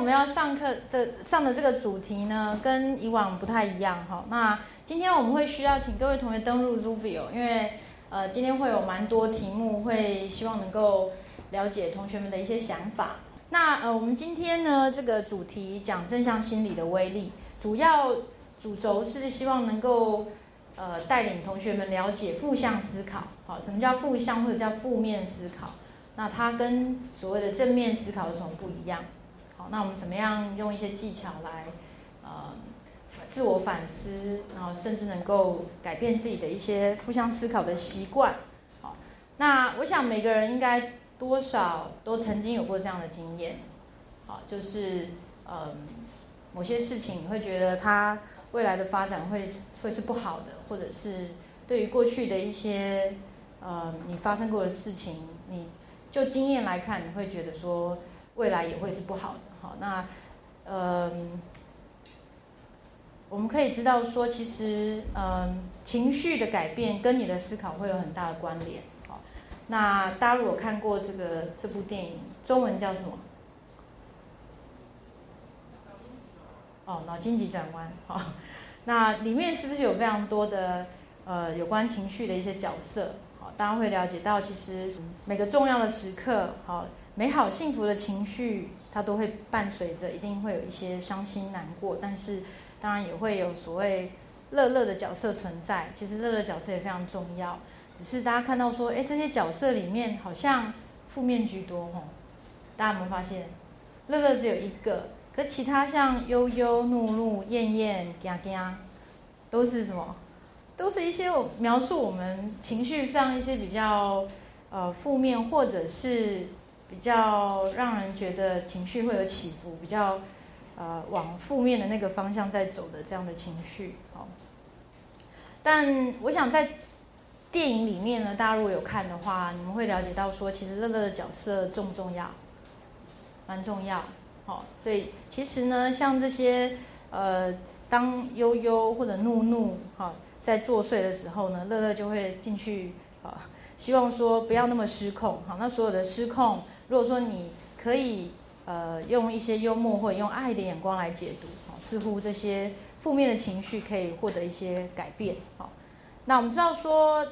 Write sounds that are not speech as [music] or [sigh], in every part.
我们要上课的上的这个主题呢，跟以往不太一样哈。那今天我们会需要请各位同学登录 Zovio 因为呃今天会有蛮多题目，会希望能够了解同学们的一些想法。那呃我们今天呢这个主题讲正向心理的威力，主要主轴是希望能够呃带领同学们了解负向思考，好，什么叫负向或者叫负面思考？那它跟所谓的正面思考有什么不一样？那我们怎么样用一些技巧来，呃，自我反思，然后甚至能够改变自己的一些负向思考的习惯？好，那我想每个人应该多少都曾经有过这样的经验，好，就是呃，某些事情你会觉得它未来的发展会会是不好的，或者是对于过去的一些呃你发生过的事情，你就经验来看，你会觉得说未来也会是不好的。好，那，嗯，我们可以知道说，其实，嗯，情绪的改变跟你的思考会有很大的关联。好，那大家如果看过这个这部电影，中文叫什么？哦，脑筋急转弯。好，那里面是不是有非常多的呃有关情绪的一些角色？好，大家会了解到，其实每个重要的时刻，好，美好幸福的情绪。它都会伴随着，一定会有一些伤心难过，但是当然也会有所谓乐乐的角色存在。其实乐乐角色也非常重要，只是大家看到说，哎，这些角色里面好像负面居多吼。大家有没有发现，乐乐只有一个，可其他像悠悠、怒怒、艳艳、惊惊，都是什么？都是一些描述我们情绪上一些比较呃负面，或者是。比较让人觉得情绪会有起伏，比较呃往负面的那个方向在走的这样的情绪，好。但我想在电影里面呢，大家如果有看的话，你们会了解到说，其实乐乐的角色重不重要？蛮重要，好。所以其实呢，像这些呃，当悠悠或者怒怒哈在作祟的时候呢，乐乐就会进去啊，希望说不要那么失控，好。那所有的失控。如果说你可以呃用一些幽默或者用爱的眼光来解读，好，似乎这些负面的情绪可以获得一些改变，好。那我们知道说，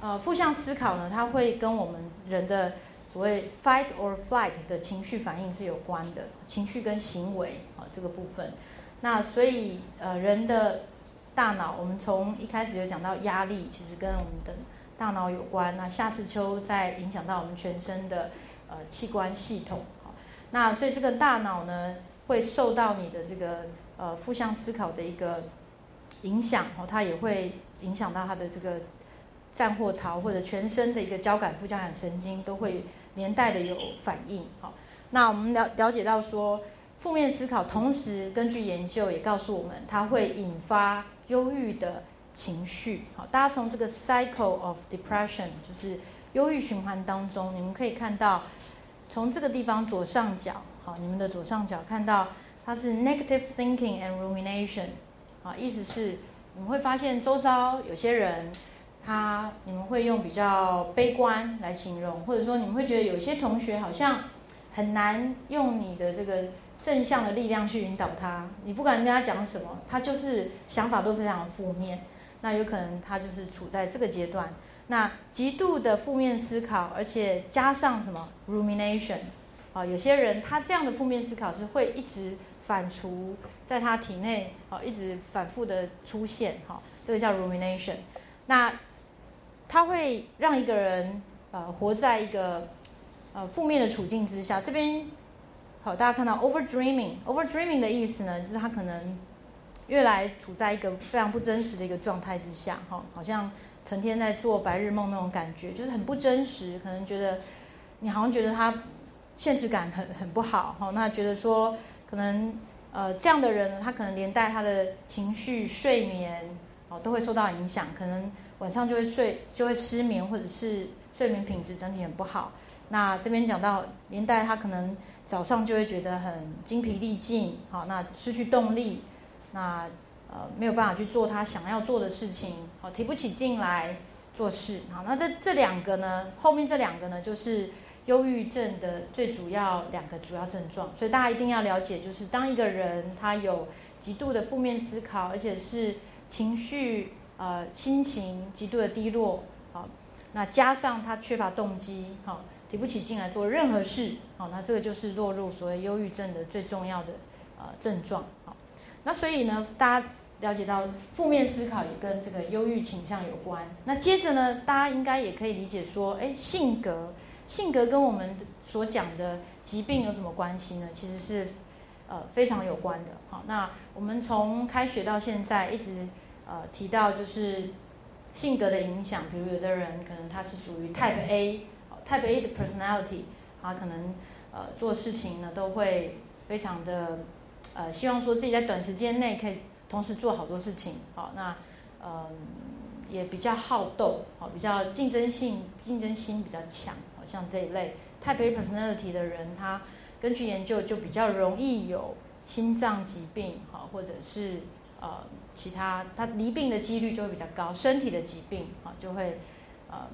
呃，负向思考呢，它会跟我们人的所谓 fight or flight 的情绪反应是有关的，情绪跟行为啊这个部分。那所以呃人的大脑，我们从一开始就讲到压力，其实跟我们的大脑有关。那夏世秋在影响到我们全身的。呃，器官系统，好，那所以这个大脑呢，会受到你的这个呃负向思考的一个影响，哦，它也会影响到它的这个战或逃，或者全身的一个交感副交感神经都会连带的有反应，好，那我们了了解到说，负面思考，同时根据研究也告诉我们，它会引发忧郁的情绪，好，大家从这个 cycle of depression 就是。忧郁循环当中，你们可以看到，从这个地方左上角，好，你们的左上角看到它是 negative thinking and rumination，啊，意思是你们会发现周遭有些人，他你们会用比较悲观来形容，或者说你们会觉得有些同学好像很难用你的这个正向的力量去引导他，你不管跟他讲什么，他就是想法都非常的负面，那有可能他就是处在这个阶段。那极度的负面思考，而且加上什么 rumination，啊，有些人他这样的负面思考是会一直反刍在他体内，啊，一直反复的出现，哈，这个叫 rumination。那他会让一个人呃活在一个呃负面的处境之下。这边好，大家看到 over dreaming，over dreaming 的意思呢，就是他可能越来处在一个非常不真实的一个状态之下，哈，好像。成天在做白日梦那种感觉，就是很不真实。可能觉得你好像觉得他现实感很很不好，哈。那觉得说可能呃这样的人，他可能连带他的情绪、睡眠哦都会受到影响，可能晚上就会睡就会失眠，或者是睡眠品质整体很不好。那这边讲到连带他可能早上就会觉得很精疲力尽，好，那失去动力，那。呃，没有办法去做他想要做的事情，好提不起劲来做事，好，那这这两个呢，后面这两个呢，就是忧郁症的最主要两个主要症状，所以大家一定要了解，就是当一个人他有极度的负面思考，而且是情绪呃心情极度的低落，好，那加上他缺乏动机，好，提不起劲来做任何事，好，那这个就是落入所谓忧郁症的最重要的呃症状，好，那所以呢，大家。了解到负面思考也跟这个忧郁倾向有关。那接着呢，大家应该也可以理解说，哎，性格，性格跟我们所讲的疾病有什么关系呢？其实是呃非常有关的。好，那我们从开学到现在一直呃提到就是性格的影响，比如有的人可能他是属于 Type A，Type A 的 personality，他可能呃做事情呢都会非常的呃希望说自己在短时间内可以。同时做好多事情，好，那嗯也比较好斗，好，比较竞争性、竞争心比较强，好像这一类 Type A personality 的人，他根据研究就比较容易有心脏疾病，好，或者是呃其他，他离病的几率就会比较高，身体的疾病，好，就会呃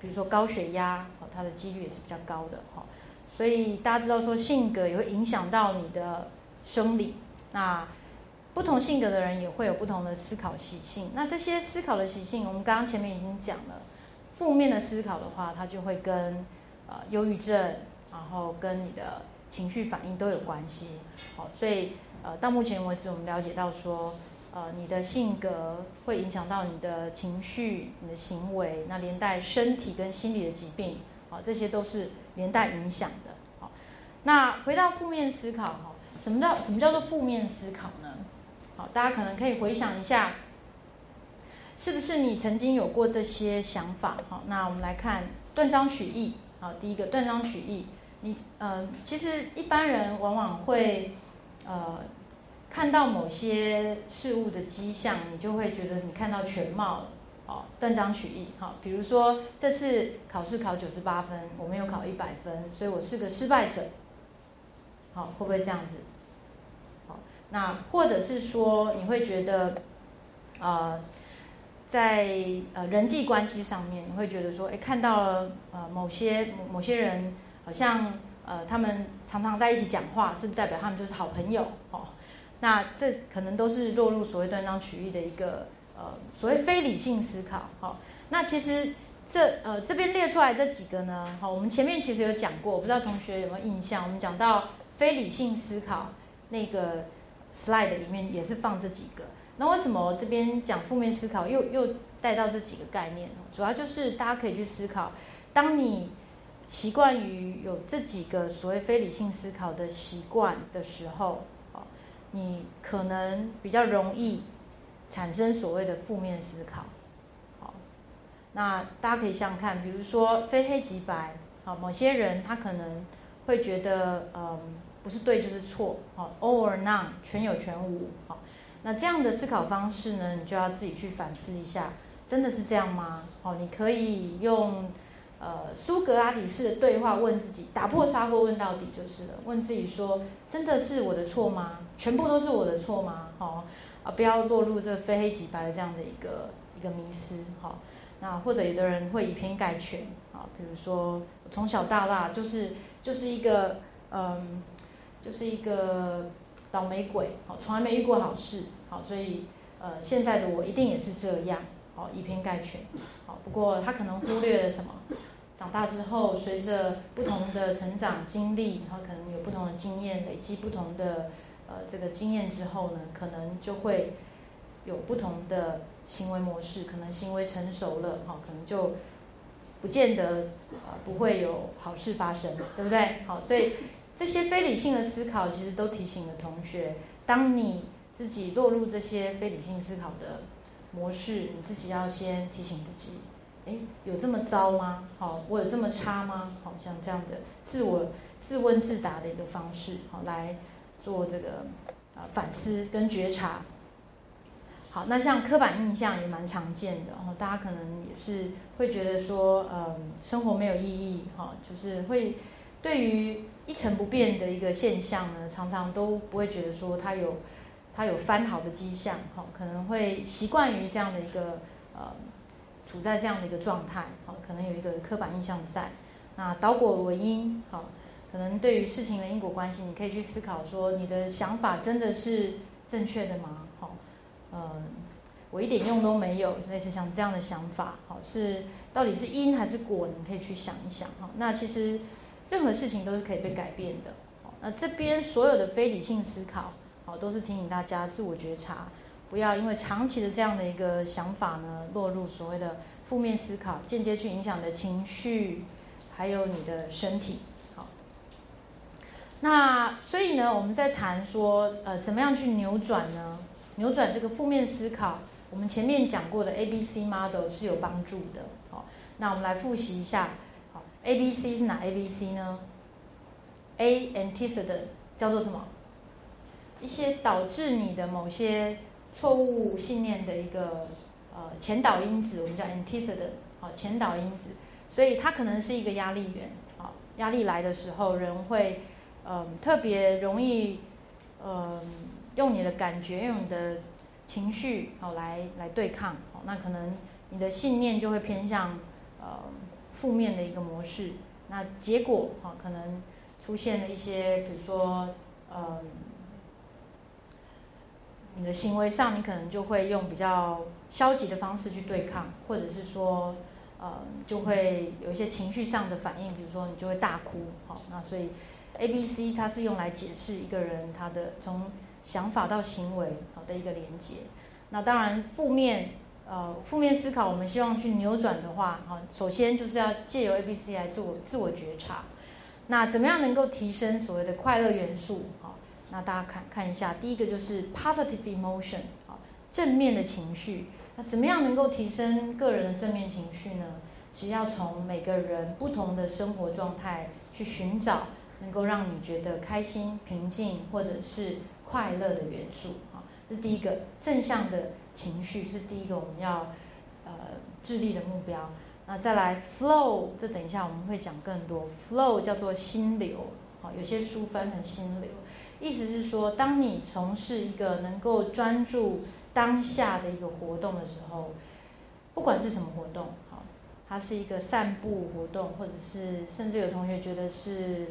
比如说高血压，好，它的几率也是比较高的，好，所以大家知道说性格也会影响到你的生理，那。不同性格的人也会有不同的思考习性。那这些思考的习性，我们刚刚前面已经讲了。负面的思考的话，它就会跟呃忧郁症，然后跟你的情绪反应都有关系。好，所以呃到目前为止，我们了解到说，呃你的性格会影响到你的情绪、你的行为，那连带身体跟心理的疾病，好，这些都是连带影响的。好，那回到负面思考哈，什么叫什么叫做负面思考？好，大家可能可以回想一下，是不是你曾经有过这些想法？好，那我们来看断章取义。好，第一个断章取义，你呃，其实一般人往往会呃看到某些事物的迹象，你就会觉得你看到全貌了。好，断章取义。好，比如说这次考试考九十八分，我没有考一百分，所以我是个失败者。好，会不会这样子？那或者是说，你会觉得，呃，在呃人际关系上面，你会觉得说，哎，看到了呃某些某些人，好像呃他们常常在一起讲话，是不是代表他们就是好朋友？哦，那这可能都是落入所谓断章取义的一个呃所谓非理性思考。好，那其实这呃这边列出来这几个呢，好，我们前面其实有讲过，我不知道同学有没有印象？我们讲到非理性思考那个。Slide 里面也是放这几个，那为什么这边讲负面思考又又带到这几个概念？主要就是大家可以去思考，当你习惯于有这几个所谓非理性思考的习惯的时候，哦，你可能比较容易产生所谓的负面思考。好，那大家可以想想看，比如说非黑即白，好，某些人他可能会觉得，嗯。不是对就是错，好，all or none，全有全无，好，那这样的思考方式呢，你就要自己去反思一下，真的是这样吗？好，你可以用呃苏格拉底式的对话问自己，打破砂锅问到底就是了，问自己说，真的是我的错吗？全部都是我的错吗？好，啊，不要落入这非黑即白的这样的一个一个迷失，好，那或者有的人会以偏概全，啊，比如说从小到大就是就是一个嗯。就是一个倒霉鬼，好，从来没遇过好事，好，所以呃，现在的我一定也是这样，好，以偏概全，好，不过他可能忽略了什么？长大之后，随着不同的成长经历，然后可能有不同的经验，累积不同的呃这个经验之后呢，可能就会有不同的行为模式，可能行为成熟了，好，可能就不见得呃不会有好事发生，对不对？好，所以。这些非理性的思考，其实都提醒了同学：当你自己落入这些非理性思考的模式，你自己要先提醒自己，哎，有这么糟吗？好，我有这么差吗？好像这样的自我自问自答的一个方式，好来做这个啊反思跟觉察。好，那像刻板印象也蛮常见的，然后大家可能也是会觉得说，嗯，生活没有意义，哈，就是会对于。一成不变的一个现象呢，常常都不会觉得说它有它有翻好的迹象，哈，可能会习惯于这样的一个呃处在这样的一个状态，好，可能有一个刻板印象在。那导果为因，好，可能对于事情的因果关系，你可以去思考说，你的想法真的是正确的吗？好，嗯，我一点用都没有，类似像这样的想法，好，是到底是因还是果？你可以去想一想，哈。那其实任何事情都是可以被改变的，那这边所有的非理性思考，好，都是提醒大家自我觉察。不要因为长期的这样的一个想法呢，落入所谓的负面思考，间接去影响的情绪，还有你的身体。好，那所以呢，我们在谈说，呃，怎么样去扭转呢？扭转这个负面思考，我们前面讲过的 A B C model 是有帮助的。好，那我们来复习一下。，A B C 是哪 A B C 呢？A antecedent 叫做什么？一些导致你的某些错误信念的一个呃前导因子，我们叫 antecedent，好前导因子，所以它可能是一个压力源，好压力来的时候，人会嗯特别容易嗯用你的感觉，用你的情绪好来来对抗，好那可能你的信念就会偏向呃负面的一个模式，那结果好可能出现了一些，比如说嗯。你的行为上，你可能就会用比较消极的方式去对抗，或者是说，呃，就会有一些情绪上的反应，比如说你就会大哭，好，那所以 A、B、C 它是用来解释一个人他的从想法到行为好的一个连接。那当然负面，呃，负面思考，我们希望去扭转的话，哈，首先就是要借由 A、B、C 来做自我觉察。那怎么样能够提升所谓的快乐元素？那大家看看一下，第一个就是 positive emotion 啊，正面的情绪。那怎么样能够提升个人的正面情绪呢？其实要从每个人不同的生活状态去寻找能够让你觉得开心、平静或者是快乐的元素啊。这是第一个正向的情绪，是第一个我们要呃致力的目标。那再来 flow，这等一下我们会讲更多。flow 叫做心流，好，有些书翻成心流。意思是说，当你从事一个能够专注当下的一个活动的时候，不管是什么活动，好，它是一个散步活动，或者是甚至有同学觉得是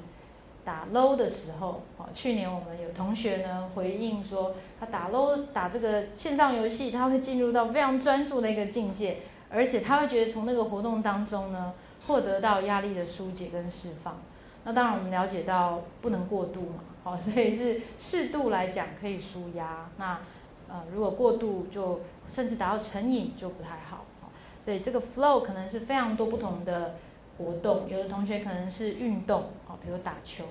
打 low 的时候，好，去年我们有同学呢回应说，他打 low 打这个线上游戏，他会进入到非常专注的一个境界，而且他会觉得从那个活动当中呢，获得到压力的疏解跟释放。那当然，我们了解到不能过度嘛。好，所以是适度来讲可以舒压。那呃，如果过度就甚至达到成瘾就不太好。所以这个 flow 可能是非常多不同的活动。有的同学可能是运动，好，比如打球，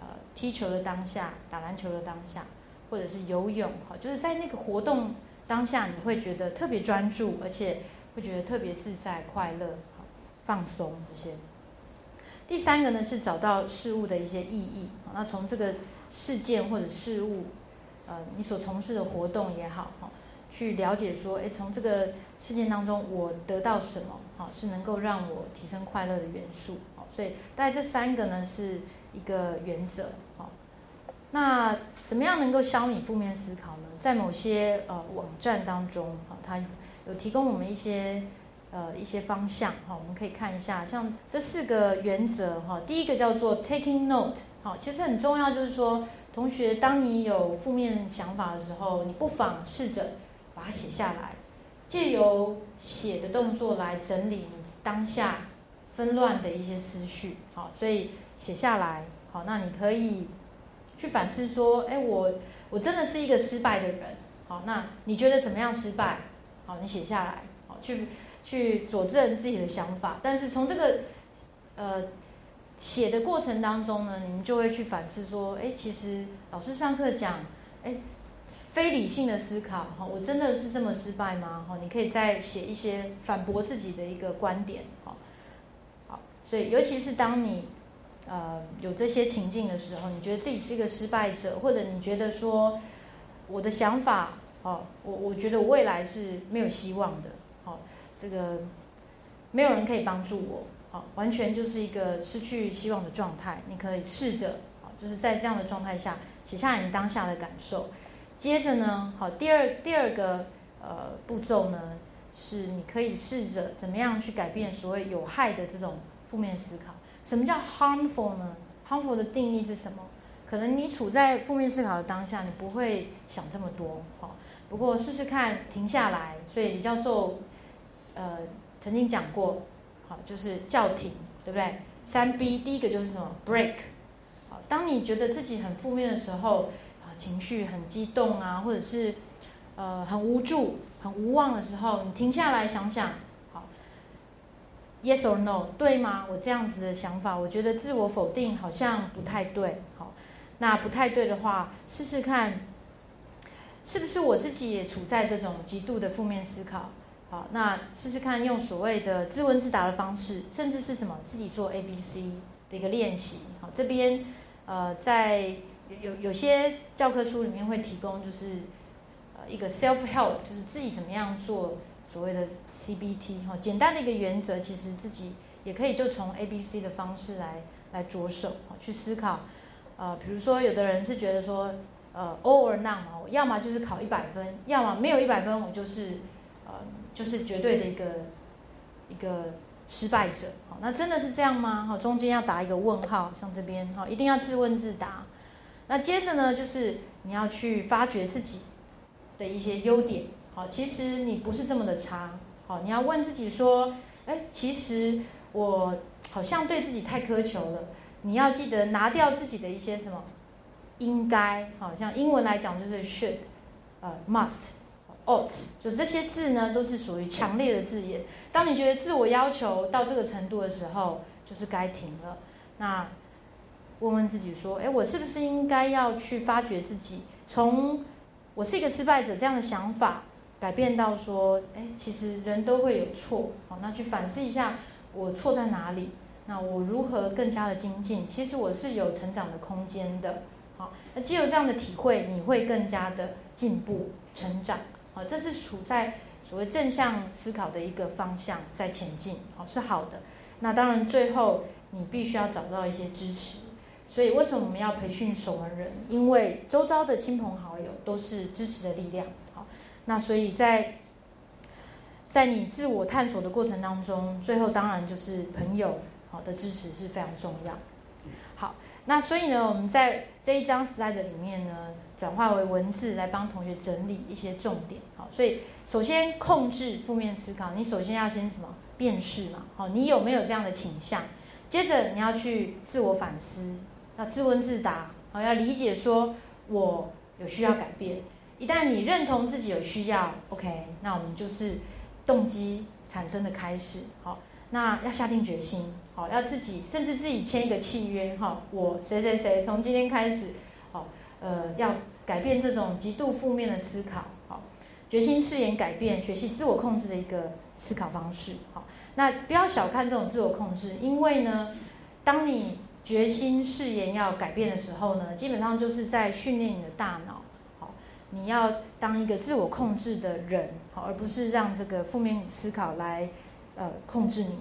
呃，踢球的当下，打篮球的当下，或者是游泳，好，就是在那个活动当下，你会觉得特别专注，而且会觉得特别自在、快乐、放松这些。第三个呢是找到事物的一些意义。那从这个事件或者事物，呃，你所从事的活动也好，哈，去了解说，哎，从这个事件当中我得到什么，好，是能够让我提升快乐的元素。好，所以大概这三个呢是一个原则。好，那怎么样能够消弭负面思考呢？在某些呃网站当中，哈，它有提供我们一些。呃，一些方向哈，我们可以看一下，像这四个原则哈。第一个叫做 taking note，好，其实很重要，就是说，同学，当你有负面想法的时候，你不妨试着把它写下来，借由写的动作来整理你当下纷乱的一些思绪，好，所以写下来，好，那你可以去反思说，哎，我我真的是一个失败的人，好，那你觉得怎么样失败？好，你写下来，好，去。去佐证自己的想法，但是从这个呃写的过程当中呢，你们就会去反思说，哎，其实老师上课讲，哎，非理性的思考，哈，我真的是这么失败吗？哈，你可以再写一些反驳自己的一个观点，哈，好，所以尤其是当你呃有这些情境的时候，你觉得自己是一个失败者，或者你觉得说我的想法，哦，我我觉得未来是没有希望的。这个没有人可以帮助我，好，完全就是一个失去希望的状态。你可以试着，就是在这样的状态下写下你当下的感受。接着呢，好，第二第二个呃步骤呢，是你可以试着怎么样去改变所谓有害的这种负面思考。什么叫 harmful 呢？harmful 的定义是什么？可能你处在负面思考的当下，你不会想这么多，好。不过试试看停下来。所以李教授，呃，曾经讲过，好，就是叫停，对不对？三 B，第一个就是什么？break。好，当你觉得自己很负面的时候，情绪很激动啊，或者是呃很无助、很无望的时候，你停下来想想。好 Yes or no？对吗？我这样子的想法，我觉得自我否定好像不太对。好，那不太对的话，试试看，是不是我自己也处在这种极度的负面思考？好，那试试看用所谓的自问自答的方式，甚至是什么自己做 A B C 的一个练习。好，这边呃，在有有些教科书里面会提供，就是呃一个 self help，就是自己怎么样做。所谓的 CBT 哈，简单的一个原则，其实自己也可以就从 A、B、C 的方式来来着手去思考。呃，比如说有的人是觉得说，呃，all or none 嘛，我要么就是考一百分，要么没有一百分，我就是呃，就是绝对的一个一个失败者。好，那真的是这样吗？好，中间要打一个问号，像这边哈，一定要自问自答。那接着呢，就是你要去发掘自己的一些优点。好，其实你不是这么的差。好，你要问自己说，哎，其实我好像对自己太苛求了。你要记得拿掉自己的一些什么应该，好像英文来讲就是 should，呃，must，ought，就这些字呢都是属于强烈的字眼。当你觉得自我要求到这个程度的时候，就是该停了。那问问自己说，哎，我是不是应该要去发掘自己，从我是一个失败者这样的想法。改变到说，哎，其实人都会有错，好，那去反思一下，我错在哪里？那我如何更加的精进？其实我是有成长的空间的，好，那既有这样的体会，你会更加的进步成长，好，这是处在所谓正向思考的一个方向在前进，好，是好的。那当然，最后你必须要找到一些支持，所以为什么我们要培训守门人？因为周遭的亲朋好友都是支持的力量。好那所以，在在你自我探索的过程当中，最后当然就是朋友好的支持是非常重要。好，那所以呢，我们在这一张 slide 里面呢，转化为文字来帮同学整理一些重点。好，所以首先控制负面思考，你首先要先什么辨识嘛？好，你有没有这样的倾向？接着你要去自我反思，要自问自答，好，要理解说我有需要改变。一旦你认同自己有需要，OK，那我们就是动机产生的开始。好，那要下定决心，好，要自己甚至自己签一个契约，哈，我谁谁谁从今天开始，好，呃，要改变这种极度负面的思考，好，决心誓言改变，学习自我控制的一个思考方式，好，那不要小看这种自我控制，因为呢，当你决心誓言要改变的时候呢，基本上就是在训练你的大脑。你要当一个自我控制的人，好，而不是让这个负面思考来，呃，控制你。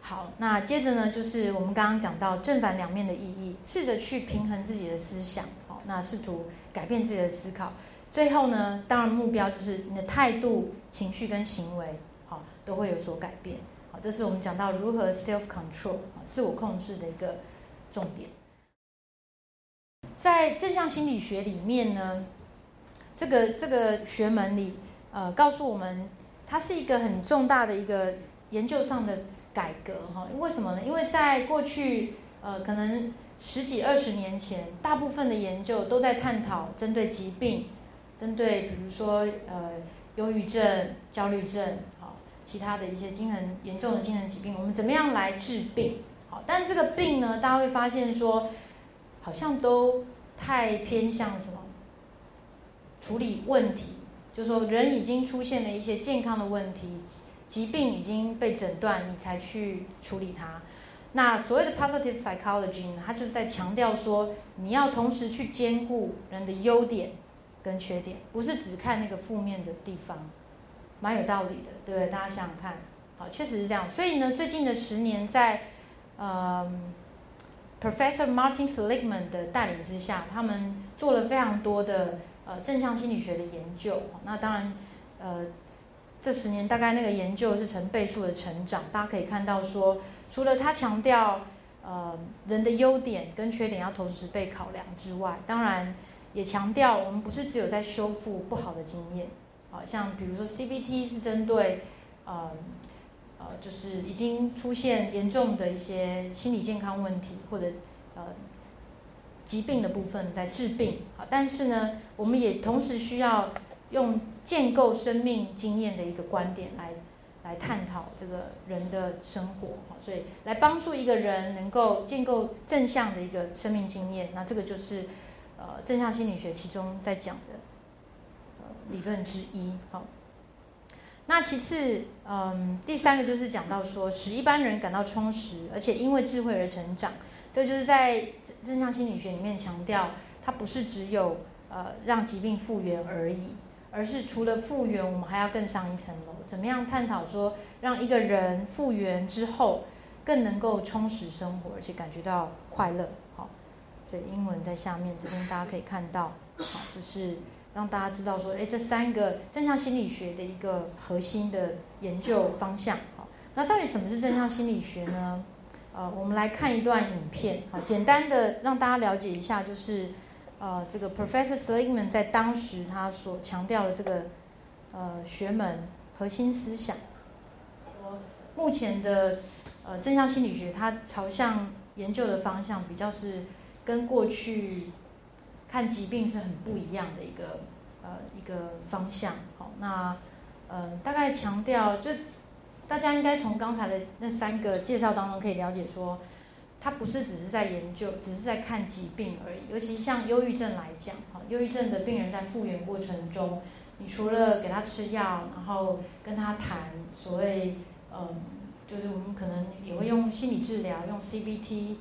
好，那接着呢，就是我们刚刚讲到正反两面的意义，试着去平衡自己的思想，好，那试图改变自己的思考。最后呢，当然目标就是你的态度、情绪跟行为，好，都会有所改变。这是我们讲到如何 self control 自我控制的一个重点。在正向心理学里面呢，这个这个学门里，呃，告诉我们，它是一个很重大的一个研究上的改革哈。为什么呢？因为在过去，呃，可能十几二十年前，大部分的研究都在探讨针对疾病，针对比如说呃，忧郁症、焦虑症，其他的一些精神严重的精神疾病，我们怎么样来治病？好，但这个病呢，大家会发现说。好像都太偏向什么处理问题，就是说人已经出现了一些健康的问题，疾病已经被诊断，你才去处理它。那所谓的 positive psychology 呢，它就是在强调说，你要同时去兼顾人的优点跟缺点，不是只看那个负面的地方，蛮有道理的，对不对？大家想想看，好，确实是这样。所以呢，最近的十年在，嗯。Professor Martin Seligman 的带领之下，他们做了非常多的呃正向心理学的研究。那当然，呃，这十年大概那个研究是成倍数的成长。大家可以看到说，除了他强调呃人的优点跟缺点要同时被考量之外，当然也强调我们不是只有在修复不好的经验，啊，像比如说 CBT 是针对呃呃就是已经出现严重的一些心理健康问题或者呃疾病的部分在治病，啊，但是呢，我们也同时需要用建构生命经验的一个观点来。来探讨这个人的生活，哈，所以来帮助一个人能够建构正向的一个生命经验，那这个就是呃正向心理学其中在讲的理论之一，好。那其次，嗯，第三个就是讲到说，使一般人感到充实，而且因为智慧而成长，这就是在正向心理学里面强调，它不是只有呃让疾病复原而已。而是除了复原，我们还要更上一层楼。怎么样探讨说，让一个人复原之后，更能够充实生活，而且感觉到快乐？好，所以英文在下面这边大家可以看到，好，就是让大家知道说，哎，这三个正向心理学的一个核心的研究方向。好，那到底什么是正向心理学呢？呃，我们来看一段影片，好，简单的让大家了解一下，就是。呃，这个 Professor Seligman 在当时他所强调的这个呃学门核心思想，目前的呃正向心理学它朝向研究的方向比较是跟过去看疾病是很不一样的一个呃一个方向。好，那呃大概强调就大家应该从刚才的那三个介绍当中可以了解说。它不是只是在研究，只是在看疾病而已。尤其像忧郁症来讲，哈，忧郁症的病人在复原过程中，你除了给他吃药，然后跟他谈所谓，嗯，就是我们可能也会用心理治疗，用 CBT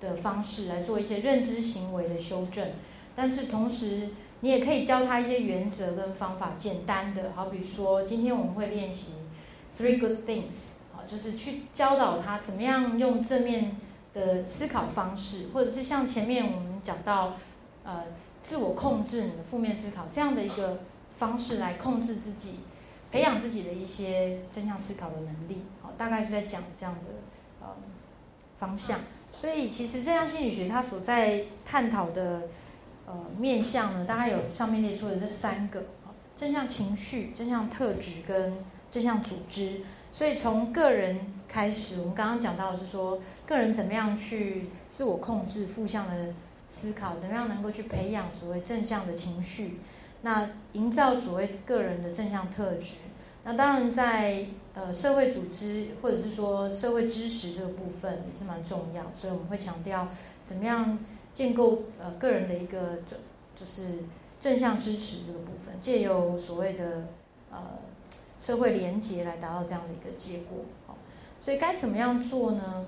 的方式来做一些认知行为的修正。但是同时，你也可以教他一些原则跟方法，简单的，好比说，今天我们会练习 Three Good Things，好，就是去教导他怎么样用正面。的思考方式，或者是像前面我们讲到，呃，自我控制你的负面思考这样的一个方式来控制自己，培养自己的一些正向思考的能力，好，大概是在讲这样的呃方向。所以其实正向心理学它所在探讨的呃面向呢，大概有上面列出的这三个，正向情绪、正向特质跟正向组织。所以从个人开始，我们刚刚讲到的是说，个人怎么样去自我控制负向的思考，怎么样能够去培养所谓正向的情绪，那营造所谓个人的正向特质。那当然在呃社会组织或者是说社会支持这个部分也是蛮重要，所以我们会强调怎么样建构呃个人的一个正就是正向支持这个部分，借由所谓的呃。社会连结来达到这样的一个结果，好，所以该怎么样做呢？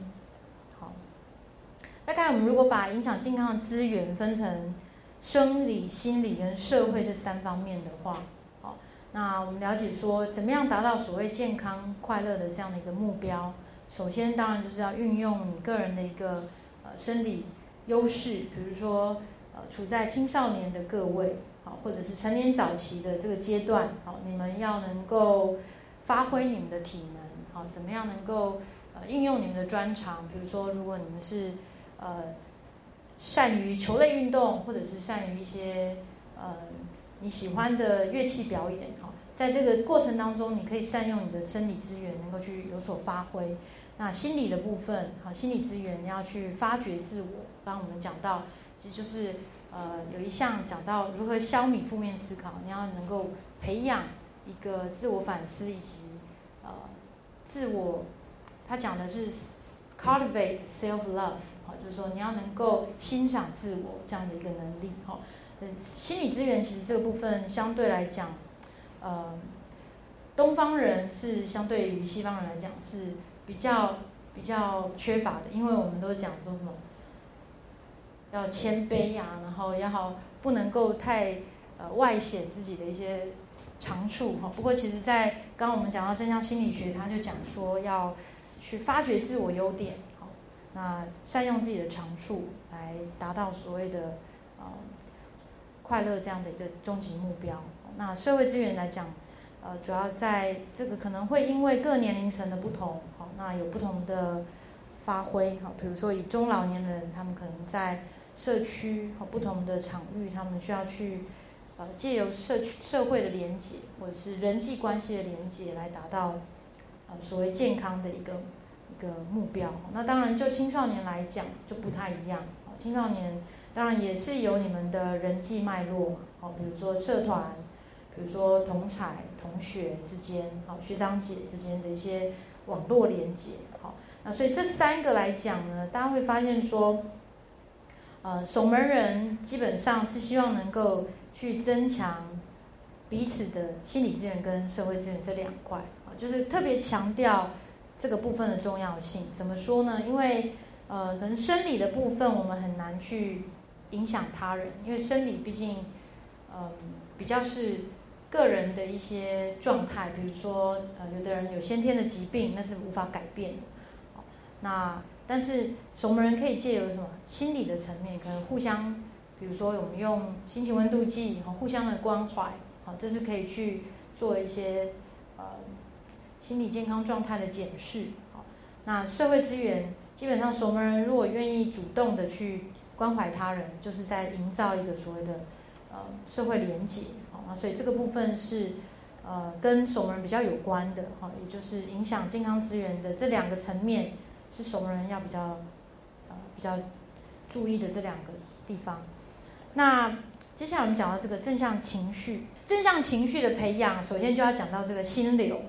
好，大概我们如果把影响健康的资源分成生理、心理跟社会这三方面的话，好，那我们了解说怎么样达到所谓健康快乐的这样的一个目标，首先当然就是要运用你个人的一个呃生理优势，比如说呃处在青少年的各位。或者是成年早期的这个阶段，好，你们要能够发挥你们的体能，好，怎么样能够呃应用你们的专长？比如说，如果你们是呃善于球类运动，或者是善于一些呃你喜欢的乐器表演，好，在这个过程当中，你可以善用你的生理资源，能够去有所发挥。那心理的部分，好，心理资源要去发掘自我。刚刚我们讲到，其实就是。呃，有一项讲到如何消弭负面思考，你要能够培养一个自我反思以及呃自我，他讲的是 cultivate self love，好，就是说你要能够欣赏自我这样的一个能力，哈。心理资源其实这个部分相对来讲，呃，东方人是相对于西方人来讲是比较比较缺乏的，因为我们都讲说什么。要谦卑呀，然后要好，不能够太呃外显自己的一些长处哈。不过其实，在刚刚我们讲到正向心理学，他就讲说要去发掘自我优点，好，那善用自己的长处来达到所谓的呃快乐这样的一个终极目标。那社会资源来讲，呃，主要在这个可能会因为各年龄层的不同，那有不同的发挥哈，比如说以中老年人，他们可能在社区和不同的场域，他们需要去呃借由社区社会的连接，或者是人际关系的连接，来达到呃所谓健康的一个一个目标。那当然，就青少年来讲就不太一样，青少年当然也是有你们的人际脉络嘛，哦，比如说社团，比如说同才同学之间，好学长姐之间的一些网络连接，好。那所以这三个来讲呢，大家会发现说，呃，守门人基本上是希望能够去增强彼此的心理资源跟社会资源这两块啊，就是特别强调这个部分的重要性。怎么说呢？因为呃，可能生理的部分我们很难去影响他人，因为生理毕竟嗯比较是个人的一些状态，比如说呃，有的人有先天的疾病，那是无法改变的。那但是守门人可以借由什么心理的层面，可能互相，比如说我们用心情温度计，哈，互相的关怀，好，这是可以去做一些呃心理健康状态的检视，好，那社会资源基本上守门人如果愿意主动的去关怀他人，就是在营造一个所谓的呃社会连结，好，那所以这个部分是呃跟守门人比较有关的，哈，也就是影响健康资源的这两个层面。是守门人要比较，呃，比较注意的这两个地方。那接下来我们讲到这个正向情绪，正向情绪的培养，首先就要讲到这个心流。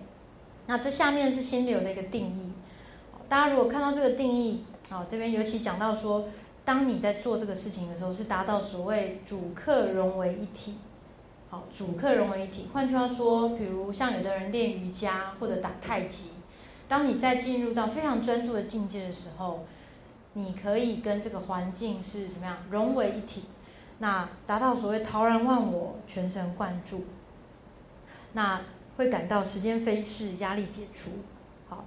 那这下面是心流的一个定义。大家如果看到这个定义，好，这边尤其讲到说，当你在做这个事情的时候，是达到所谓主客融为一体。好，主客融为一体。换句话说，比如像有的人练瑜伽或者打太极。当你在进入到非常专注的境界的时候，你可以跟这个环境是怎么样融为一体，那达到所谓陶然忘我、全神贯注，那会感到时间飞逝、压力解除，好，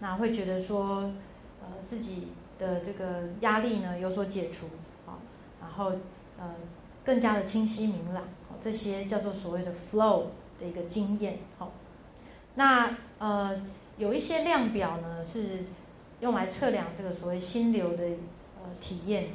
那会觉得说，呃，自己的这个压力呢有所解除，好，然后呃更加的清晰明朗，这些叫做所谓的 flow 的一个经验，好，那呃。有一些量表呢，是用来测量这个所谓心流的呃体验的。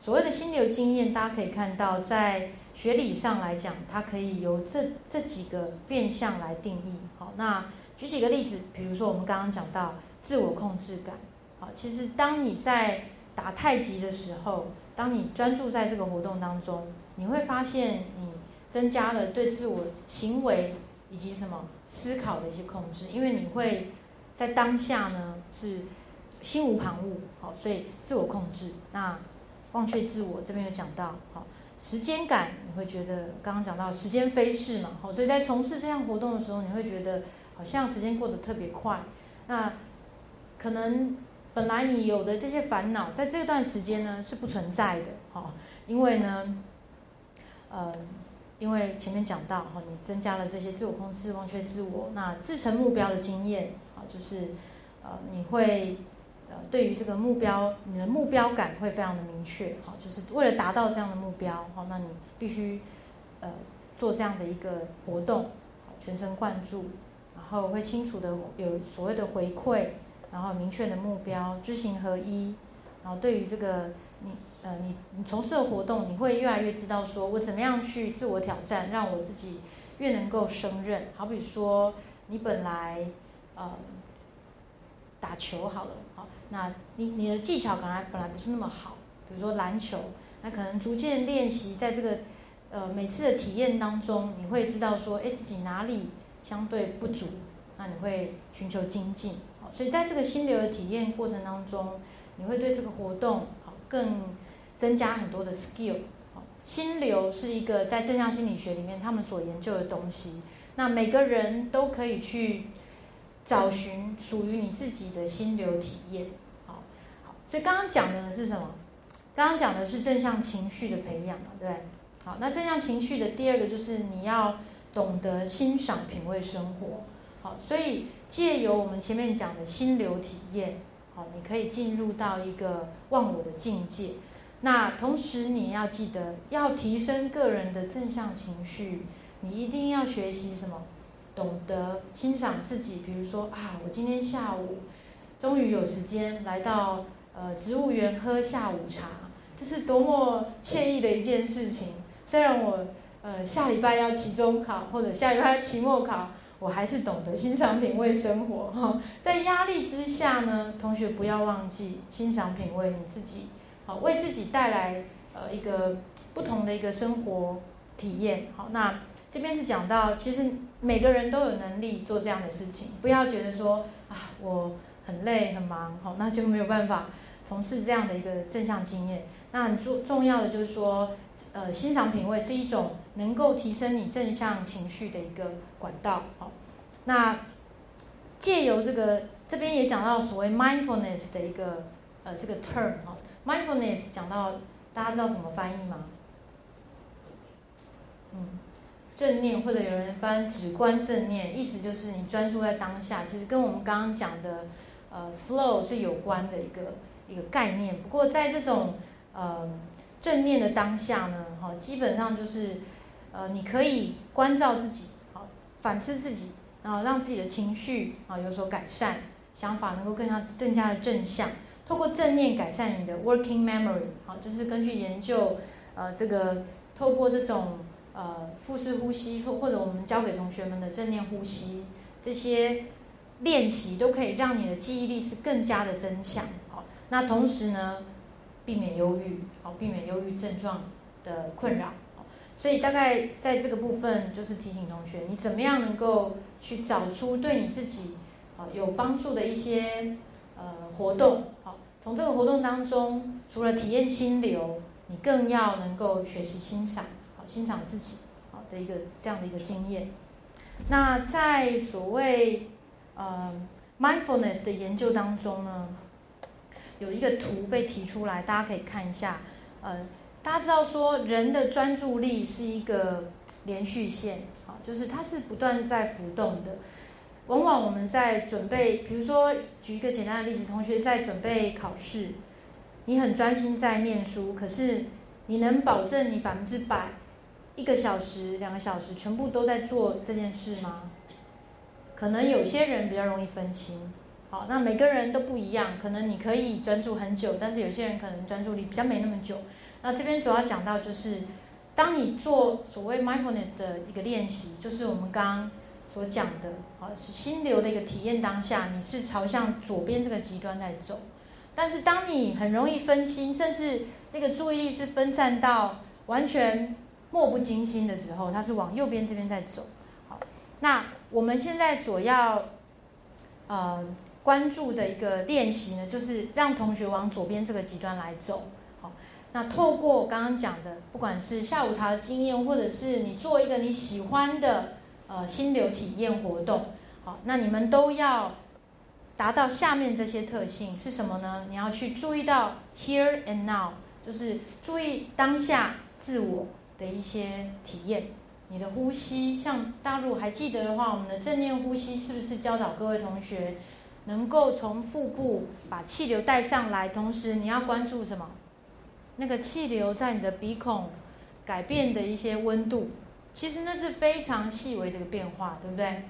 所谓的心流经验，大家可以看到，在学理上来讲，它可以由这这几个变相来定义。好，那举几个例子，比如说我们刚刚讲到自我控制感。好，其实当你在打太极的时候，当你专注在这个活动当中，你会发现你增加了对自我行为以及什么思考的一些控制，因为你会。在当下呢，是心无旁骛，好，所以自我控制。那忘却自我这边有讲到，好，时间感你会觉得刚刚讲到时间飞逝嘛，好，所以在从事这项活动的时候，你会觉得好像时间过得特别快。那可能本来你有的这些烦恼，在这段时间呢是不存在的，好，因为呢，呃，因为前面讲到，哈，你增加了这些自我控制、忘却自我，那自成目标的经验啊。就是，呃，你会，呃，对于这个目标，你的目标感会非常的明确，哈，就是为了达到这样的目标，好，那你必须，呃，做这样的一个活动，全神贯注，然后会清楚的有所谓的回馈，然后明确的目标，知行合一，然后对于这个你，呃，你你从事的活动，你会越来越知道说我怎么样去自我挑战，让我自己越能够胜任。好比说，你本来，呃。打球好了，好，那你你的技巧本来本来不是那么好，比如说篮球，那可能逐渐练习，在这个呃每次的体验当中，你会知道说，哎，自己哪里相对不足，那你会寻求精进，所以在这个心流的体验过程当中，你会对这个活动更增加很多的 skill，好，心流是一个在正向心理学里面他们所研究的东西，那每个人都可以去。找寻属于你自己的心流体验，好，好，所以刚刚讲的呢是什么？刚刚讲的是正向情绪的培养嘛，对不对？好，那正向情绪的第二个就是你要懂得欣赏、品味生活，好，所以借由我们前面讲的心流体验，好，你可以进入到一个忘我的境界。那同时你要记得，要提升个人的正向情绪，你一定要学习什么？懂得欣赏自己，比如说啊，我今天下午终于有时间来到呃植物园喝下午茶，这是多么惬意的一件事情。虽然我呃下礼拜要期中考，或者下礼拜期末考，我还是懂得欣赏品味生活 [laughs] 哈。在压力之下呢，同学不要忘记欣赏品味你自己，好为自己带来呃一个不同的一个生活体验。好，那这边是讲到，其实每个人都有能力做这样的事情，不要觉得说啊我。很累很忙，好，那就没有办法从事这样的一个正向经验。那很重重要的就是说，呃，欣赏品味是一种能够提升你正向情绪的一个管道，好。那借由这个这边也讲到所谓 mindfulness 的一个呃这个 term 哈，mindfulness 讲到大家知道怎么翻译吗？嗯，正念或者有人翻直观正念，意思就是你专注在当下，其实跟我们刚刚讲的。呃，flow 是有关的一个一个概念。不过在这种呃正念的当下呢，哈，基本上就是呃，你可以关照自己，反思自己，然后让自己的情绪啊有所改善，想法能够更加更加的正向。透过正念改善你的 working memory，好，就是根据研究，呃，这个透过这种呃腹式呼吸，或或者我们教给同学们的正念呼吸这些。练习都可以让你的记忆力是更加的增强，好，那同时呢，避免忧郁，好，避免忧郁症状的困扰，所以大概在这个部分就是提醒同学，你怎么样能够去找出对你自己，啊有帮助的一些呃活动，好，从这个活动当中，除了体验心流，你更要能够学习欣赏，好，欣赏自己，好的一个这样的一个经验，那在所谓。呃，mindfulness 的研究当中呢，有一个图被提出来，大家可以看一下。呃，大家知道说人的专注力是一个连续线，好，就是它是不断在浮动的。往往我们在准备，比如说举一个简单的例子，同学在准备考试，你很专心在念书，可是你能保证你百分之百一个小时、两个小时全部都在做这件事吗？可能有些人比较容易分心，好，那每个人都不一样。可能你可以专注很久，但是有些人可能专注力比较没那么久。那这边主要讲到就是，当你做所谓 mindfulness 的一个练习，就是我们刚刚所讲的，好，是心流的一个体验。当下你是朝向左边这个极端在走，但是当你很容易分心，甚至那个注意力是分散到完全漠不经心的时候，它是往右边这边在走。好，那。我们现在所要呃关注的一个练习呢，就是让同学往左边这个极端来走。那透过我刚刚讲的，不管是下午茶的经验，或者是你做一个你喜欢的呃心流体验活动，好，那你们都要达到下面这些特性是什么呢？你要去注意到 here and now，就是注意当下自我的一些体验。你的呼吸，像大陆还记得的话，我们的正念呼吸是不是教导各位同学，能够从腹部把气流带上来，同时你要关注什么？那个气流在你的鼻孔改变的一些温度，其实那是非常细微的一个变化，对不对？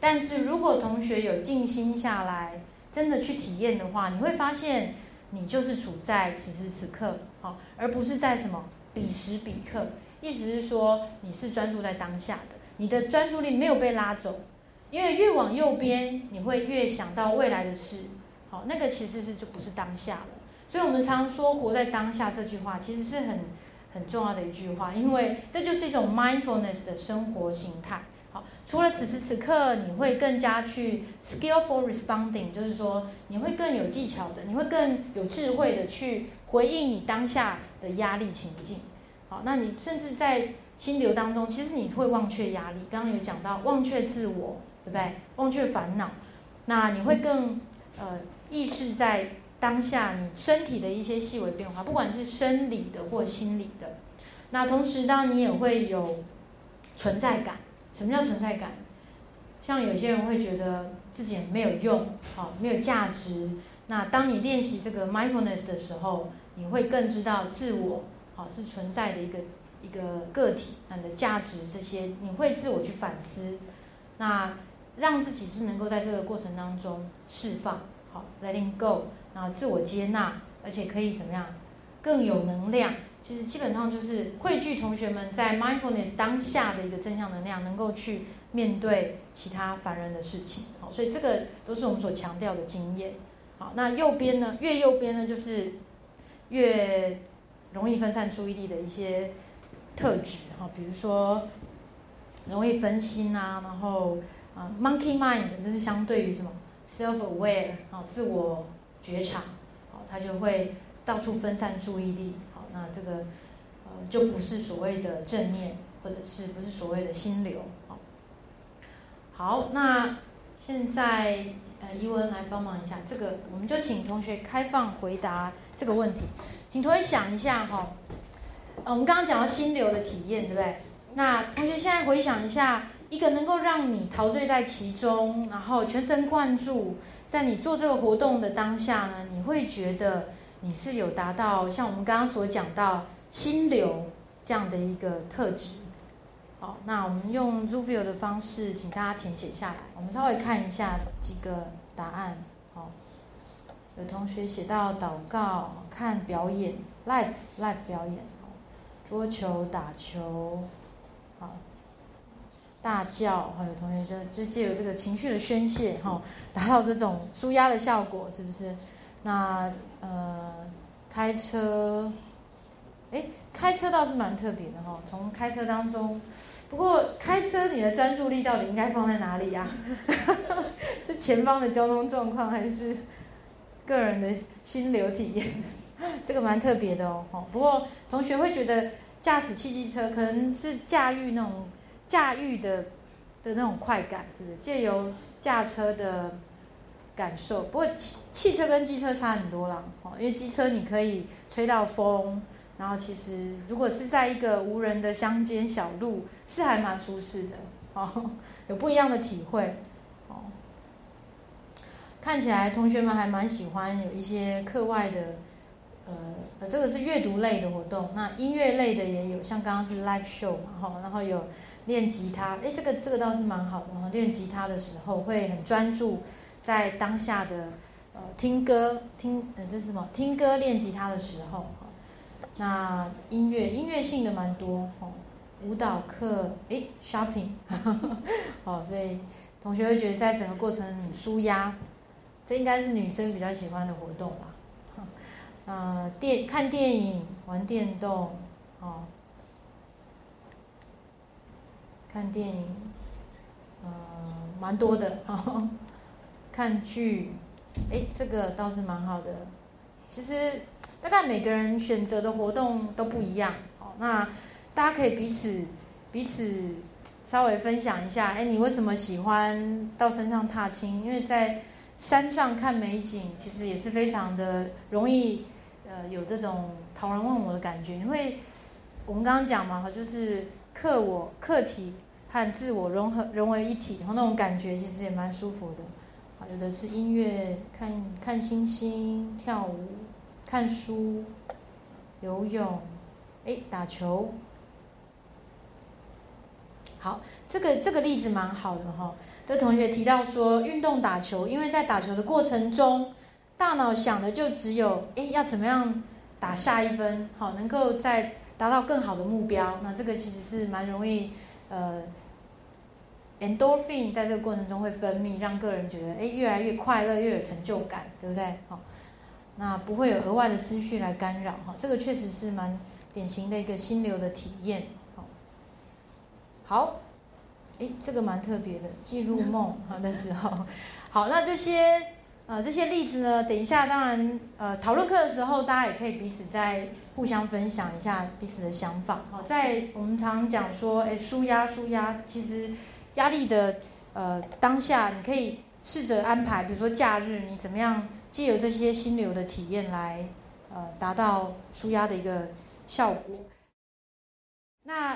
但是如果同学有静心下来，真的去体验的话，你会发现你就是处在此时此刻，好，而不是在什么彼时彼刻。意思是说，你是专注在当下的，你的专注力没有被拉走，因为越往右边，你会越想到未来的事，好，那个其实是就不是当下了。所以我们常说“活在当下”这句话，其实是很很重要的一句话，因为这就是一种 mindfulness 的生活形态。好，除了此时此刻，你会更加去 skillful responding，就是说你会更有技巧的，你会更有智慧的去回应你当下的压力情境。好，那你甚至在心流当中，其实你会忘却压力。刚刚有讲到忘却自我，对不对？忘却烦恼，那你会更呃意识在当下你身体的一些细微变化，不管是生理的或心理的。那同时，当你也会有存在感。什么叫存在感？像有些人会觉得自己没有用，好，没有价值。那当你练习这个 mindfulness 的时候，你会更知道自我。好，是存在的一个一个个体，那你的价值这些，你会自我去反思，那让自己是能够在这个过程当中释放，好，letting go，然后自我接纳，而且可以怎么样，更有能量。其实基本上就是汇聚同学们在 mindfulness 当下的一个正向能量，能够去面对其他烦人的事情。好，所以这个都是我们所强调的经验。好，那右边呢，越右边呢，就是越容易分散注意力的一些特质。哈，比如说容易分心啊，然后啊，monkey mind，这是相对于什么 self aware，好，自我觉察，好，它就会到处分散注意力。好那这个呃就不是所谓的正念，或者是不是所谓的心流好，好，那现在呃伊文来帮忙一下，这个我们就请同学开放回答这个问题，请同学想一下哈，呃我们刚刚讲到心流的体验，对不对？那同学现在回想一下，一个能够让你陶醉在其中，然后全神贯注，在你做这个活动的当下呢，你会觉得。你是有达到像我们刚刚所讲到心流这样的一个特质，好，那我们用 Zuvio 的方式，请大家填写下来。我们稍微看一下几个答案，好，有同学写到祷告、看表演、live live 表演，桌球、打球，好，大叫，还有同学就就借由这个情绪的宣泄，哈，达到这种舒压的效果，是不是？那呃，开车，哎，开车倒是蛮特别的哈。从开车当中，不过开车你的专注力到底应该放在哪里呀？[laughs] 是前方的交通状况，还是个人的心流体验？[laughs] 这个蛮特别的哦。不过同学会觉得驾驶汽机车可能是驾驭那种驾驭的的那种快感，是不是？借由驾车的。感受，不过汽汽车跟机车差很多啦，哦，因为机车你可以吹到风，然后其实如果是在一个无人的乡间小路，是还蛮舒适的，哦，[laughs] 有不一样的体会，哦，看起来同学们还蛮喜欢有一些课外的，呃，这个是阅读类的活动，那音乐类的也有，像刚刚是 live show 嘛，哈，然后有练吉他，哎，这个这个倒是蛮好的，练吉他的时候会很专注。在当下的呃听歌听呃这是什么？听歌练吉他的时候那音乐音乐性的蛮多哦，舞蹈课诶 shopping，[laughs] 哦所以同学会觉得在整个过程很舒压，这应该是女生比较喜欢的活动吧，呃电看电影玩电动哦，看电影嗯蛮多的哈。看剧，哎，这个倒是蛮好的。其实大概每个人选择的活动都不一样，哦，那大家可以彼此彼此稍微分享一下，哎，你为什么喜欢到山上踏青？因为在山上看美景，其实也是非常的容易，呃，有这种讨人问我的感觉。你会，我们刚刚讲嘛，就是客我客体和自我融合融为一体，然后那种感觉其实也蛮舒服的。有的是音乐，看看星星，跳舞，看书，游泳，哎，打球。好，这个这个例子蛮好的哈。这同学提到说，运动打球，因为在打球的过程中，大脑想的就只有，哎，要怎么样打下一分，好，能够在达到更好的目标。那这个其实是蛮容易，呃。endorphin 在这个过程中会分泌，让个人觉得哎越来越快乐，越有成就感，对不对？好，那不会有额外的思绪来干扰哈，这个确实是蛮典型的一个心流的体验。好，好，哎，这个蛮特别的，记录梦哈的时候。好，那这些呃这些例子呢，等一下当然呃讨论课的时候，大家也可以彼此再互相分享一下彼此的想法。好，在我们常讲说，哎，舒压舒压，其实。压力的呃当下，你可以试着安排，比如说假日，你怎么样借由这些心流的体验来呃达到舒压的一个效果。那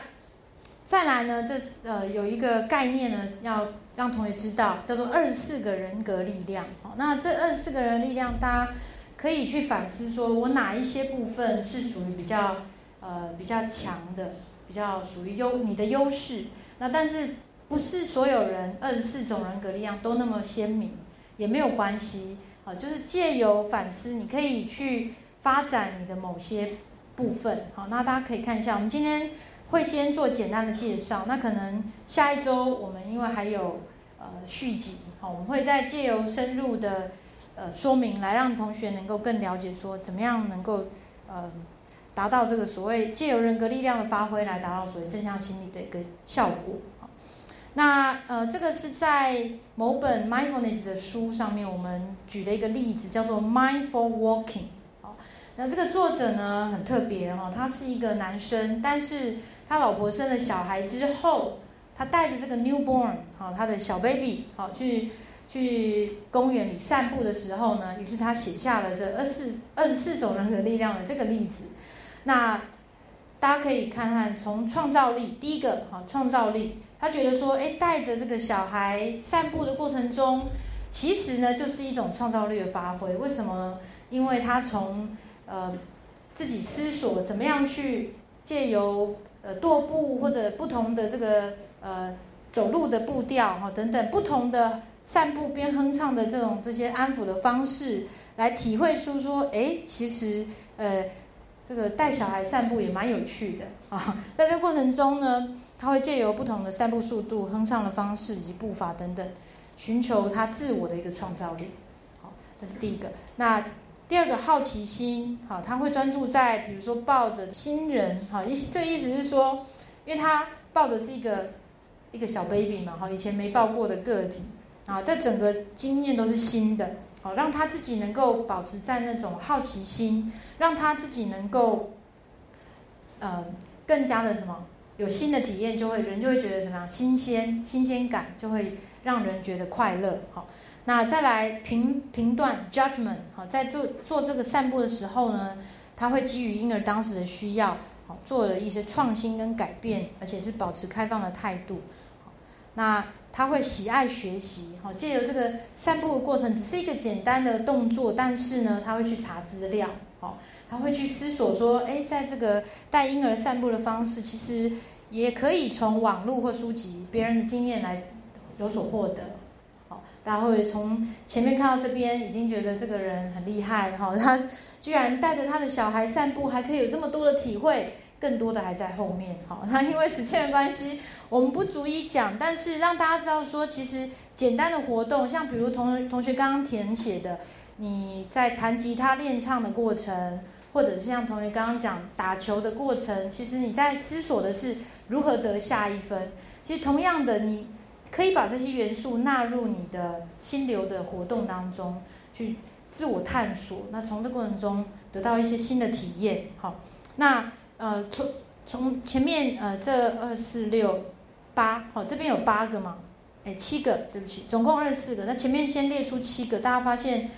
再来呢，这呃有一个概念呢，要让同学知道，叫做二十四个人格力量。好，那这二十四个人力量，大家可以去反思，说我哪一些部分是属于比较呃比较强的，比较属于优你的优势。那但是。不是所有人二十四种人格力量都那么鲜明，也没有关系。好，就是借由反思，你可以去发展你的某些部分，好，那大家可以看一下，我们今天会先做简单的介绍，那可能下一周我们因为还有呃续集，好，我们会再借由深入的呃说明，来让同学能够更了解说怎么样能够呃达到这个所谓借由人格力量的发挥，来达到所谓正向心理的一个效果。那呃，这个是在某本 mindfulness 的书上面，我们举的一个例子，叫做 mindful walking。好，那这个作者呢很特别哈，他是一个男生，但是他老婆生了小孩之后，他带着这个 newborn 好，他的小 baby 好去去公园里散步的时候呢，于是他写下了这二四二十四种人格力量的这个例子。那大家可以看看，从创造力，第一个好，创造力。他觉得说，哎，带着这个小孩散步的过程中，其实呢，就是一种创造力的发挥。为什么呢？因为他从呃自己思索怎么样去借由呃踱步或者不同的这个呃走路的步调哈等等不同的散步边哼唱的这种这些安抚的方式，来体会出说，哎，其实呃。这个带小孩散步也蛮有趣的啊，[laughs] 在这过程中呢，他会借由不同的散步速度、哼唱的方式以及步伐等等，寻求他自我的一个创造力。好，这是第一个。那第二个好奇心，好，他会专注在比如说抱着新人，好，意这个意思是说，因为他抱的是一个一个小 baby 嘛，哈，以前没抱过的个体啊，这整个经验都是新的。好，让他自己能够保持在那种好奇心，让他自己能够，呃，更加的什么有新的体验，就会人就会觉得怎么样新鲜，新鲜感就会让人觉得快乐。好，那再来评评断 judgment，好，在做做这个散步的时候呢，他会基于婴儿当时的需要，好，做了一些创新跟改变，而且是保持开放的态度。那。他会喜爱学习，好，借由这个散步的过程，只是一个简单的动作，但是呢，他会去查资料，好，他会去思索说，哎，在这个带婴儿散步的方式，其实也可以从网络或书籍别人的经验来有所获得，好，大家会从前面看到这边，已经觉得这个人很厉害，哈，他居然带着他的小孩散步，还可以有这么多的体会。更多的还在后面，好，[laughs] 那因为时间的关系，我们不逐一讲，但是让大家知道说，其实简单的活动，像比如同同学刚刚填写的，你在弹吉他练唱的过程，或者是像同学刚刚讲打球的过程，其实你在思索的是如何得下一分。其实同样的，你可以把这些元素纳入你的心流的活动当中，去自我探索。那从这过程中得到一些新的体验，好，那。呃，从从前面呃这二四六八，好，这边有八个嘛？哎，七个，对不起，总共二十四个。那前面先列出七个，大家发现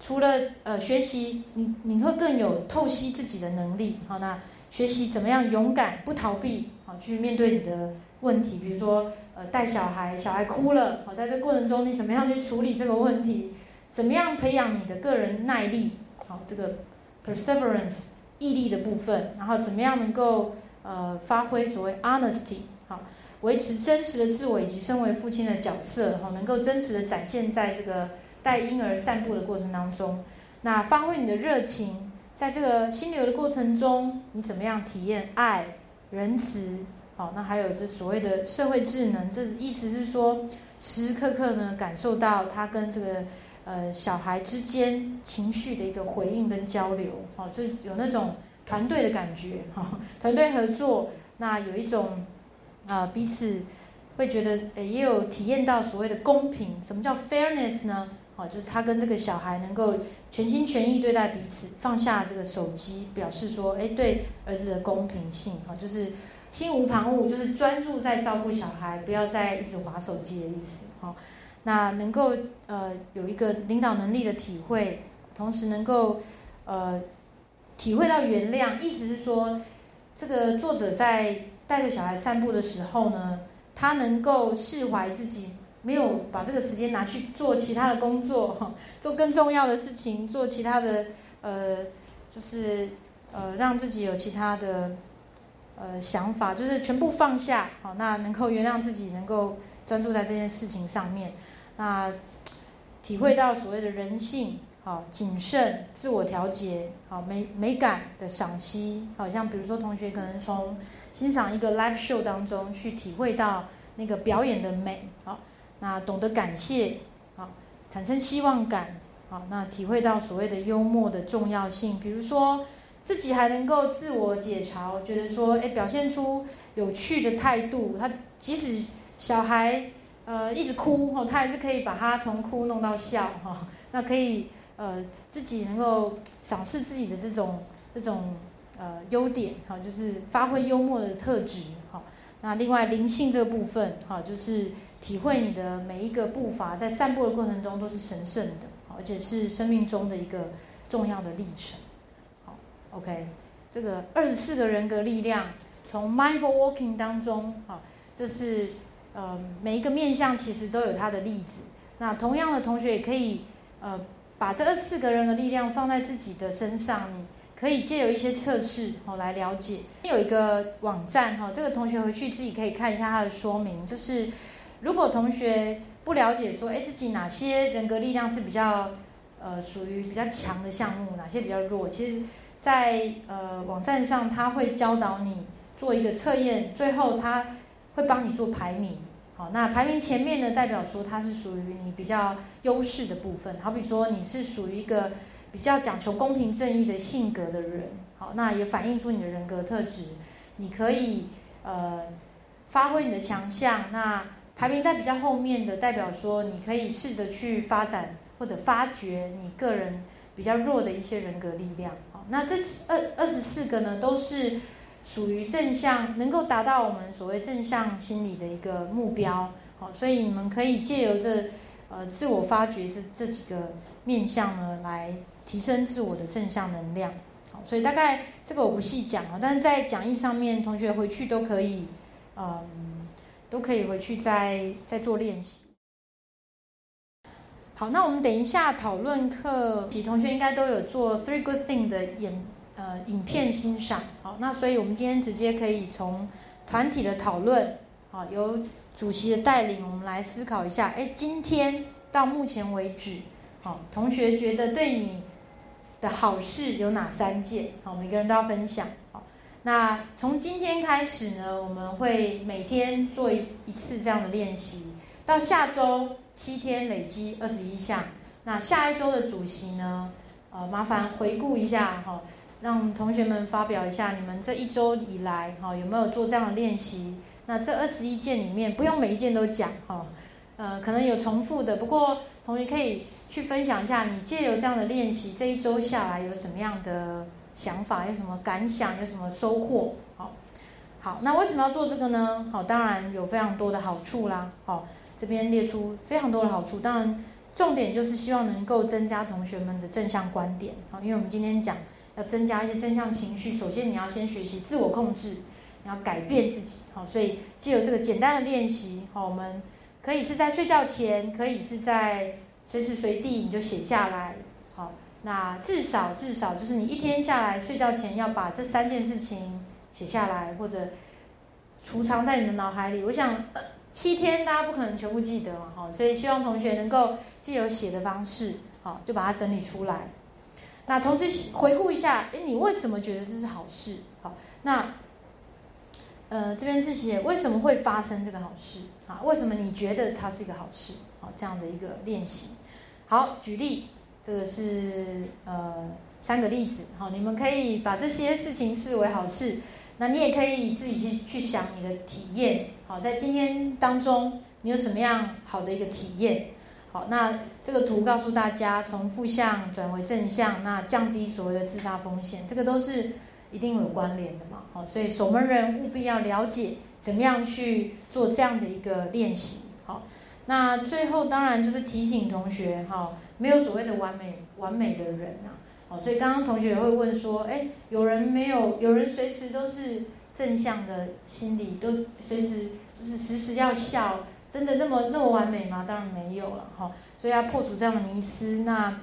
除了呃学习，你你会更有透析自己的能力。好，那学习怎么样勇敢不逃避，好去面对你的问题。比如说呃带小孩，小孩哭了，好在这过程中你怎么样去处理这个问题？怎么样培养你的个人耐力？好，这个 perseverance。毅力的部分，然后怎么样能够呃发挥所谓 honesty 好，维持真实的自我以及身为父亲的角色，好，能够真实的展现在这个带婴儿散步的过程当中。那发挥你的热情，在这个心流的过程中，你怎么样体验爱、仁慈？好，那还有这所谓的社会智能，这意思是说时时刻刻呢感受到他跟这个。呃，小孩之间情绪的一个回应跟交流，哦，是有那种团队的感觉，[laughs] 哈，团队合作，那有一种啊，彼此会觉得，也有体验到所谓的公平。什么叫 fairness 呢？哦，就是他跟这个小孩能够全心全意对待彼此，放下这个手机，表示说，诶，对儿子的公平性，哈，就是心无旁骛，就是专注在照顾小孩，不要再一直划手机的意思，哈。那能够呃有一个领导能力的体会，同时能够呃体会到原谅，意思是说，这个作者在带着小孩散步的时候呢，他能够释怀自己没有把这个时间拿去做其他的工作，[laughs] 做更重要的事情，做其他的呃就是呃让自己有其他的呃想法，就是全部放下，好，那能够原谅自己，能够专注在这件事情上面。那体会到所谓的人性，好谨慎、自我调节，好美美感的赏析，好像比如说同学可能从欣赏一个 live show 当中去体会到那个表演的美，好，那懂得感谢，好产生希望感，好那体会到所谓的幽默的重要性，比如说自己还能够自我解嘲，觉得说哎表现出有趣的态度，他即使小孩。呃，一直哭哈，他还是可以把他从哭弄到笑哈。[laughs] 那可以呃，自己能够赏识自己的这种这种呃优点哈，就是发挥幽默的特质哈。那另外灵性这个部分哈，就是体会你的每一个步伐在散步的过程中都是神圣的，而且是生命中的一个重要的历程。，OK，这个二十四个人格力量，从 Mindful Walking 当中哈，这是。呃，每一个面相其实都有它的例子。那同样的同学也可以，呃，把这二四个人的力量放在自己的身上，你可以借由一些测试哦来了解。有一个网站哈，这个同学回去自己可以看一下它的说明。就是如果同学不了解说，哎，自己哪些人格力量是比较呃属于比较强的项目，哪些比较弱，其实，在呃网站上他会教导你做一个测验，最后他。会帮你做排名，好，那排名前面呢，代表说它是属于你比较优势的部分。好比说你是属于一个比较讲求公平正义的性格的人，好，那也反映出你的人格特质。你可以呃发挥你的强项。那排名在比较后面的，代表说你可以试着去发展或者发掘你个人比较弱的一些人格力量。那这二二十四个呢，都是。属于正向，能够达到我们所谓正向心理的一个目标，好，所以你们可以借由这呃自我发掘这这几个面向呢，来提升自我的正向能量，好，所以大概这个我不细讲了，但是在讲义上面，同学回去都可以，嗯，都可以回去再再做练习。好，那我们等一下讨论课，几同学应该都有做 Three Good Thing 的演。呃，影片欣赏，好，那所以我们今天直接可以从团体的讨论，好，由主席的带领，我们来思考一下，哎，今天到目前为止，好，同学觉得对你的好事有哪三件？好，每个人都要分享，好，那从今天开始呢，我们会每天做一一次这样的练习，到下周七天累积二十一项，那下一周的主席呢，呃，麻烦回顾一下，哈。让同学们发表一下，你们这一周以来，哈，有没有做这样的练习？那这二十一件里面，不用每一件都讲，哈，呃，可能有重复的，不过同学可以去分享一下，你借由这样的练习，这一周下来有什么样的想法，有什么感想，有什么收获？好，好，那为什么要做这个呢？好，当然有非常多的好处啦，好，这边列出非常多的好处，当然重点就是希望能够增加同学们的正向观点，好，因为我们今天讲。要增加一些正向情绪，首先你要先学习自我控制，你要改变自己，好，所以既有这个简单的练习，好，我们可以是在睡觉前，可以是在随时随地你就写下来，好，那至少至少就是你一天下来睡觉前要把这三件事情写下来，或者储藏在你的脑海里。我想七天大家不可能全部记得嘛，哈，所以希望同学能够借由写的方式，好，就把它整理出来。那同时回顾一下，哎，你为什么觉得这是好事？好，那呃这边是写为什么会发生这个好事？啊，为什么你觉得它是一个好事？好，这样的一个练习。好，举例，这个是呃三个例子。好，你们可以把这些事情视为好事。那你也可以自己去去想你的体验。好，在今天当中，你有什么样好的一个体验？好，那这个图告诉大家，从负向转为正向，那降低所谓的自杀风险，这个都是一定有关联的嘛。好，所以守门人务必要了解怎么样去做这样的一个练习。好，那最后当然就是提醒同学，哈，没有所谓的完美完美的人呐。好，所以刚刚同学也会问说，哎，有人没有？有人随时都是正向的心理，都随时就是时时要笑。真的那么那么完美吗？当然没有了哈，所以要破除这样的迷思。那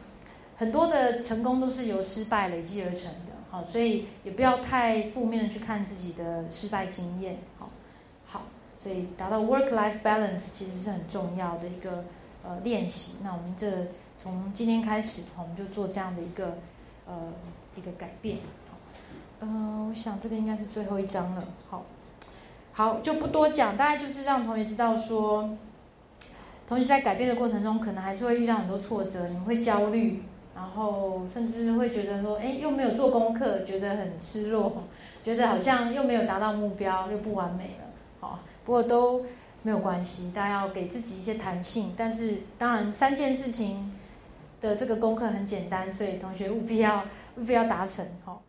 很多的成功都是由失败累积而成的，好，所以也不要太负面的去看自己的失败经验，好，好，所以达到 work life balance 其实是很重要的一个呃练习。那我们这从今天开始，我们就做这样的一个呃一个改变。嗯，我想这个应该是最后一章了。好，好就不多讲，大概就是让同学知道说，同学在改变的过程中，可能还是会遇到很多挫折，你会焦虑，然后甚至会觉得说，哎，又没有做功课，觉得很失落，觉得好像又没有达到目标，又不完美了。好，不过都没有关系，大家要给自己一些弹性。但是当然，三件事情的这个功课很简单，所以同学务必要务必要达成。好。